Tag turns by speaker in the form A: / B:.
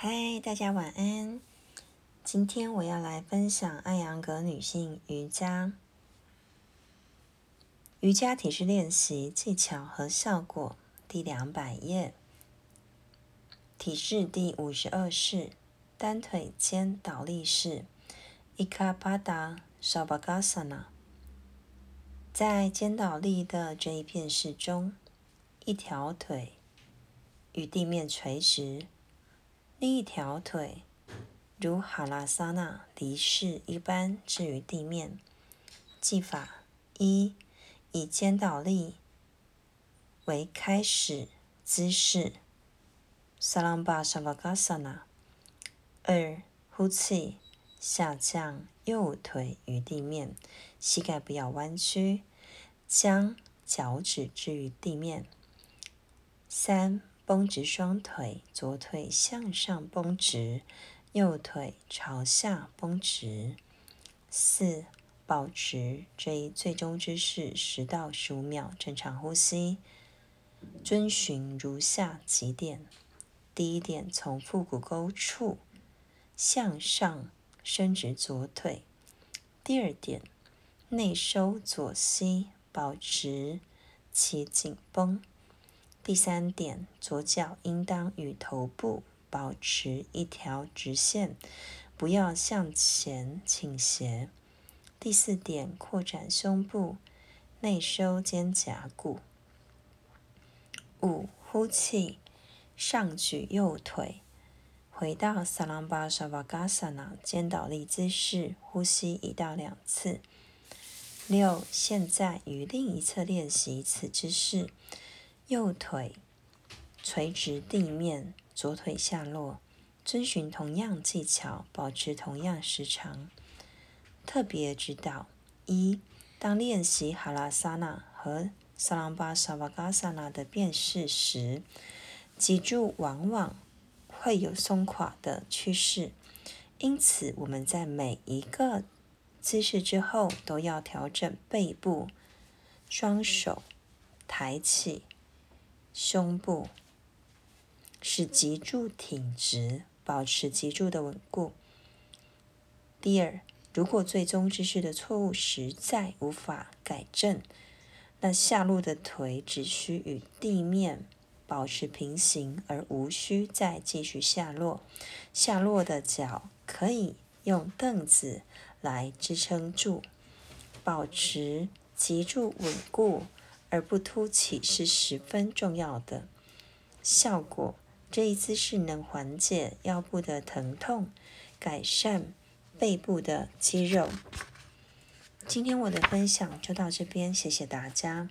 A: 嗨，大家晚安。今天我要来分享艾扬格女性瑜伽瑜伽体式练习技巧和效果第两百页体式第五十二式单腿肩倒立式 （Ikapada Shavasana。在肩倒立的这一片式中，一条腿与地面垂直。另一条腿如哈拉萨那离式一般置于地面。技法一：以肩倒立为开始姿势 （Salamba Shavasana）。二、呼气，下降右腿与地面，膝盖不要弯曲，将脚趾置于地面。三。绷直双腿，左腿向上绷直，右腿朝下绷直。四，保持这一最终姿势十到十五秒，正常呼吸。遵循如下几点：第一点，从腹股沟处向上伸直左腿；第二点，内收左膝，保持其紧绷。第三点，左脚应当与头部保持一条直线，不要向前倾斜。第四点，扩展胸部，内收肩胛骨。五，呼气，上举右腿，回到萨朗巴沙瓦嘎萨那肩倒立姿势，呼吸一到两次。六，现在与另一侧练习此姿势。右腿垂直地面，左腿下落，遵循同样技巧，保持同样时长。特别指导：一、当练习哈拉萨那和萨朗巴沙瓦嘎萨那的变式时，脊柱往往会有松垮的趋势，因此我们在每一个姿势之后都要调整背部，双手抬起。胸部使脊柱挺直，保持脊柱的稳固。第二，如果最终姿势的错误实在无法改正，那下落的腿只需与地面保持平行，而无需再继续下落。下落的脚可以用凳子来支撑住，保持脊柱稳固。而不凸起是十分重要的效果。这一姿势能缓解腰部的疼痛，改善背部的肌肉。今天我的分享就到这边，谢谢大家。